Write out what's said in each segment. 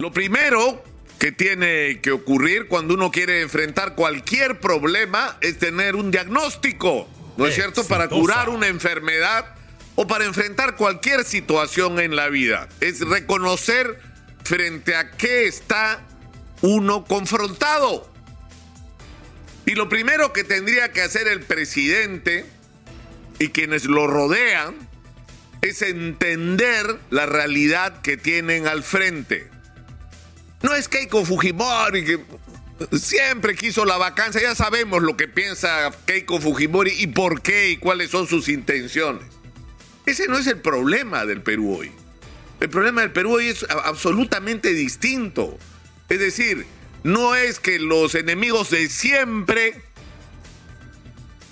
Lo primero que tiene que ocurrir cuando uno quiere enfrentar cualquier problema es tener un diagnóstico, ¿no es cierto? Para curar una enfermedad o para enfrentar cualquier situación en la vida. Es reconocer frente a qué está uno confrontado. Y lo primero que tendría que hacer el presidente y quienes lo rodean es entender la realidad que tienen al frente. No es Keiko Fujimori que siempre quiso la vacancia, ya sabemos lo que piensa Keiko Fujimori y por qué y cuáles son sus intenciones. Ese no es el problema del Perú hoy. El problema del Perú hoy es absolutamente distinto. Es decir, no es que los enemigos de siempre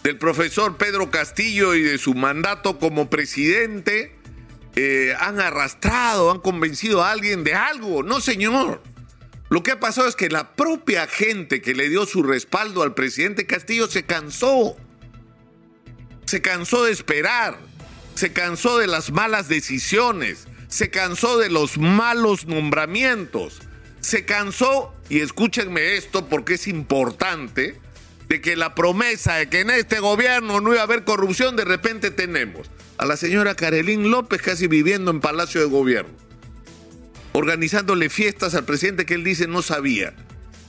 del profesor Pedro Castillo y de su mandato como presidente eh, han arrastrado, han convencido a alguien de algo. No, señor. Lo que ha pasado es que la propia gente que le dio su respaldo al presidente Castillo se cansó. Se cansó de esperar. Se cansó de las malas decisiones. Se cansó de los malos nombramientos. Se cansó, y escúchenme esto porque es importante, de que la promesa de que en este gobierno no iba a haber corrupción, de repente tenemos a la señora Carolín López casi viviendo en Palacio de Gobierno organizándole fiestas al presidente que él dice no sabía,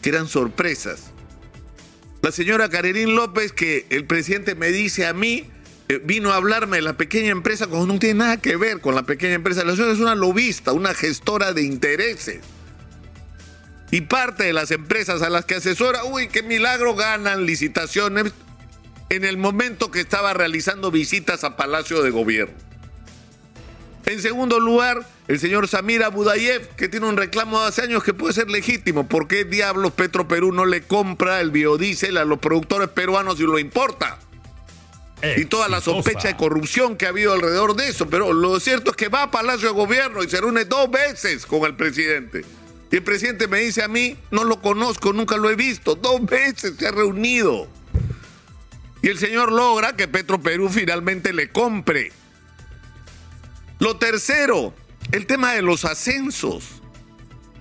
que eran sorpresas. La señora Karenín López, que el presidente me dice a mí, eh, vino a hablarme de la pequeña empresa cuando no tiene nada que ver con la pequeña empresa. La señora es una lobista, una gestora de intereses. Y parte de las empresas a las que asesora, uy, qué milagro ganan licitaciones en el momento que estaba realizando visitas a Palacio de Gobierno. En segundo lugar, el señor Samir Abudayev, que tiene un reclamo de hace años que puede ser legítimo. ¿Por qué diablos Petro Perú no le compra el biodiesel a los productores peruanos y lo importa? Y toda la sospecha de corrupción que ha habido alrededor de eso. Pero lo cierto es que va a Palacio de Gobierno y se reúne dos veces con el presidente. Y el presidente me dice a mí, no lo conozco, nunca lo he visto. Dos veces se ha reunido. Y el señor logra que Petro Perú finalmente le compre. Lo tercero, el tema de los ascensos.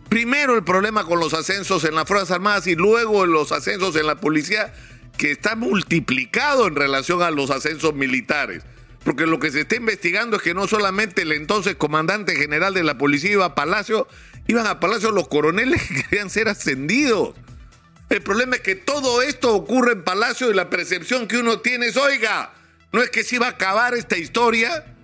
Primero el problema con los ascensos en las Fuerzas Armadas y luego los ascensos en la policía, que está multiplicado en relación a los ascensos militares. Porque lo que se está investigando es que no solamente el entonces comandante general de la policía iba a Palacio, iban a Palacio los coroneles que querían ser ascendidos. El problema es que todo esto ocurre en Palacio y la percepción que uno tiene es, oiga, no es que se iba a acabar esta historia,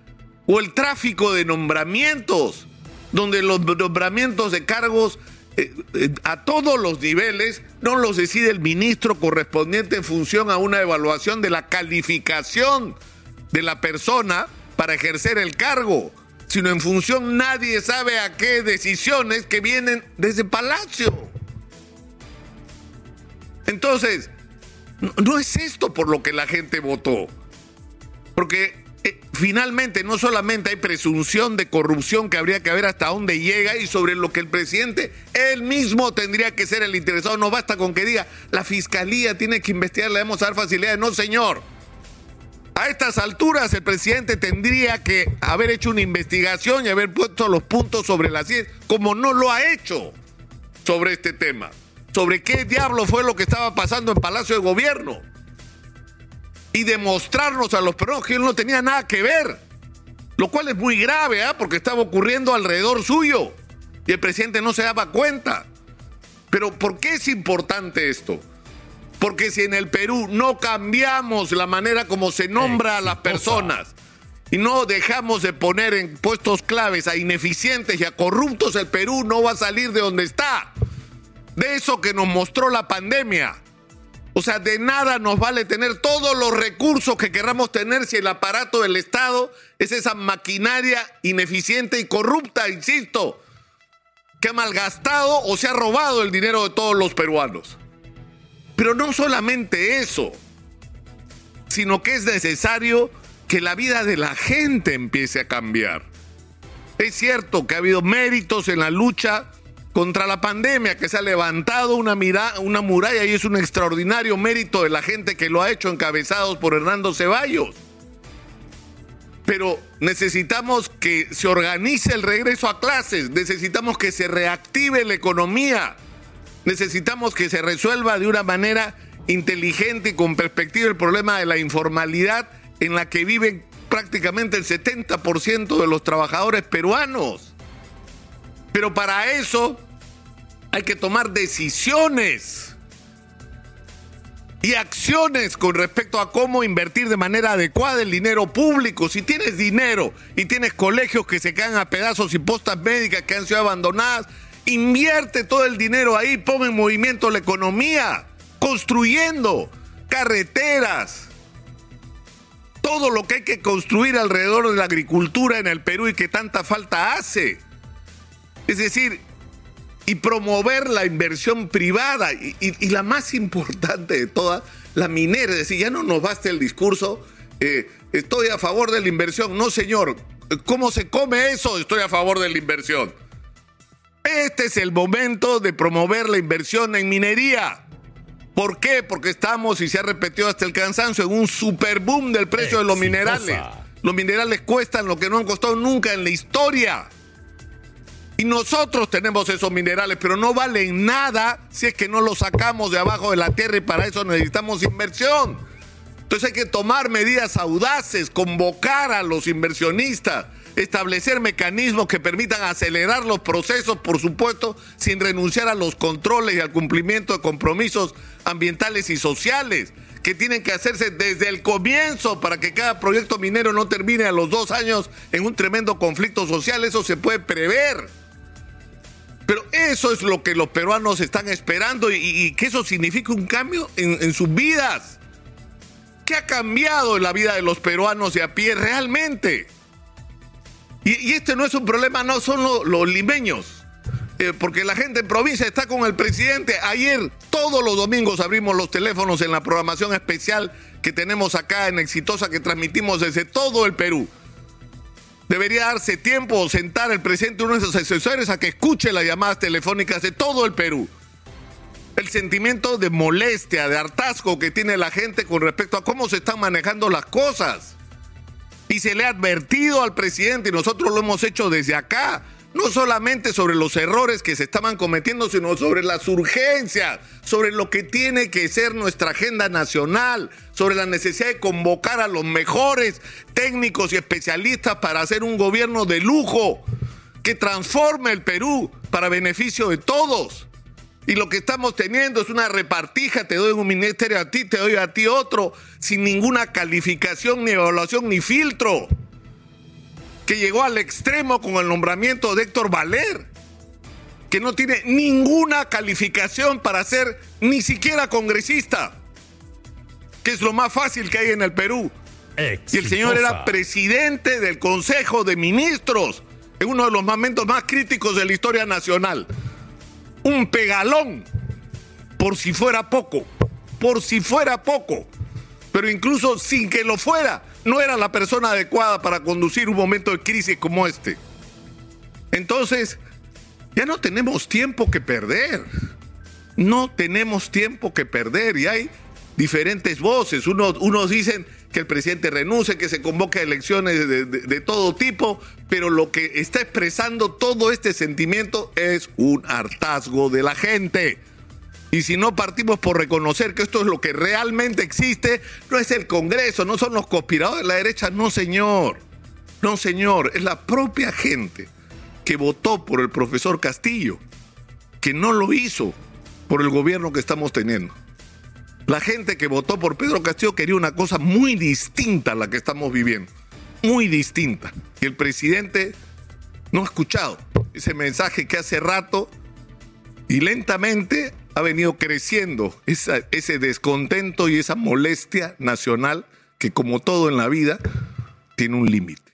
o el tráfico de nombramientos, donde los nombramientos de cargos eh, eh, a todos los niveles no los decide el ministro correspondiente en función a una evaluación de la calificación de la persona para ejercer el cargo, sino en función nadie sabe a qué decisiones que vienen desde Palacio. Entonces, no es esto por lo que la gente votó. Porque finalmente no solamente hay presunción de corrupción que habría que ver hasta dónde llega y sobre lo que el presidente él mismo tendría que ser el interesado. No basta con que diga la fiscalía tiene que investigar, le debemos dar facilidades. No, señor. A estas alturas el presidente tendría que haber hecho una investigación y haber puesto los puntos sobre las 10, como no lo ha hecho sobre este tema. Sobre qué diablo fue lo que estaba pasando en Palacio de Gobierno y demostrarnos a los peruanos que él no tenía nada que ver. Lo cual es muy grave, ¿ah? porque estaba ocurriendo alrededor suyo y el presidente no se daba cuenta. Pero ¿por qué es importante esto? Porque si en el Perú no cambiamos la manera como se nombra a las personas y no dejamos de poner en puestos claves a ineficientes y a corruptos, el Perú no va a salir de donde está. De eso que nos mostró la pandemia. O sea, de nada nos vale tener todos los recursos que queramos tener si el aparato del Estado es esa maquinaria ineficiente y corrupta, insisto, que ha malgastado o se ha robado el dinero de todos los peruanos. Pero no solamente eso, sino que es necesario que la vida de la gente empiece a cambiar. Es cierto que ha habido méritos en la lucha contra la pandemia, que se ha levantado una, una muralla y es un extraordinario mérito de la gente que lo ha hecho encabezados por Hernando Ceballos. pero necesitamos que se organice el regreso a clases, necesitamos que se reactive la economía, necesitamos que se resuelva de una manera inteligente y con perspectiva el problema de la informalidad en la que viven prácticamente el 70% de los trabajadores peruanos. Pero para eso hay que tomar decisiones y acciones con respecto a cómo invertir de manera adecuada el dinero público. Si tienes dinero y tienes colegios que se caen a pedazos y postas médicas que han sido abandonadas, invierte todo el dinero ahí, pon en movimiento la economía, construyendo carreteras, todo lo que hay que construir alrededor de la agricultura en el Perú y que tanta falta hace. Es decir, y promover la inversión privada y, la más importante de todas, la minera. Es decir, ya no nos basta el discurso, eh, estoy a favor de la inversión. No, señor, ¿cómo se come eso? Estoy a favor de la inversión. Este es el momento de promover la inversión en minería. ¿Por qué? Porque estamos, y se ha repetido hasta el cansancio, en un super boom del precio de los minerales. Los minerales cuestan lo que no han costado nunca en la historia. Y nosotros tenemos esos minerales, pero no valen nada si es que no los sacamos de abajo de la tierra y para eso necesitamos inversión. Entonces hay que tomar medidas audaces, convocar a los inversionistas, establecer mecanismos que permitan acelerar los procesos, por supuesto, sin renunciar a los controles y al cumplimiento de compromisos ambientales y sociales que tienen que hacerse desde el comienzo para que cada proyecto minero no termine a los dos años en un tremendo conflicto social. Eso se puede prever. Pero eso es lo que los peruanos están esperando y, que eso significa un cambio en, sus vidas. ¿Qué ha cambiado en la vida de los peruanos de a pie realmente? Y, este no es un problema, no son los, limeños. Eh, porque la gente en provincia está con el presidente. Ayer, todos los domingos abrimos los teléfonos en la programación especial que tenemos acá en Exitosa, que transmitimos desde todo el Perú. Debería darse tiempo o sentar el presidente uno de esos asesores a que escuche las llamadas telefónicas de todo el Perú. El sentimiento de molestia, de hartazgo que tiene la gente con respecto a cómo se están manejando las cosas. Y se le ha advertido al presidente, y nosotros lo hemos hecho desde acá, no solamente sobre los errores que se estaban cometiendo, sino sobre las urgencias, sobre lo que tiene que ser nuestra agenda nacional, sobre la necesidad de convocar a los mejores técnicos y especialistas para hacer un gobierno de lujo que transforme el Perú para beneficio de todos. Y lo que estamos teniendo es una repartija, te doy un ministerio a ti, te doy a ti otro, sin ninguna calificación, ni evaluación, ni filtro que llegó al extremo con el nombramiento de Héctor Valer, que no tiene ninguna calificación para ser ni siquiera congresista, que es lo más fácil que hay en el Perú. Y el señor era presidente del Consejo de Ministros en uno de los momentos más críticos de la historia nacional. Un pegalón, por si fuera poco, por si fuera poco, pero incluso sin que lo fuera, no era la persona adecuada para conducir un momento de crisis como este. Entonces, ya no tenemos tiempo que perder. No tenemos tiempo que perder y hay diferentes voces. Unos, unos dicen que el presidente renuncie, que se convoque a elecciones de, de, todo tipo, pero lo que está expresando todo este sentimiento es un hartazgo de la gente. Y si no partimos por reconocer que esto es lo que realmente existe, no es el Congreso, no son los conspiradores de la derecha, no señor. No señor, es la propia gente que votó por el profesor Castillo, que no lo hizo por el gobierno que estamos teniendo. La gente que votó por Pedro Castillo quería una cosa muy distinta a la que estamos viviendo, muy distinta. Y el presidente no ha escuchado ese mensaje que hace rato y lentamente ha venido creciendo ese descontento y esa molestia nacional que como todo en la vida tiene un límite.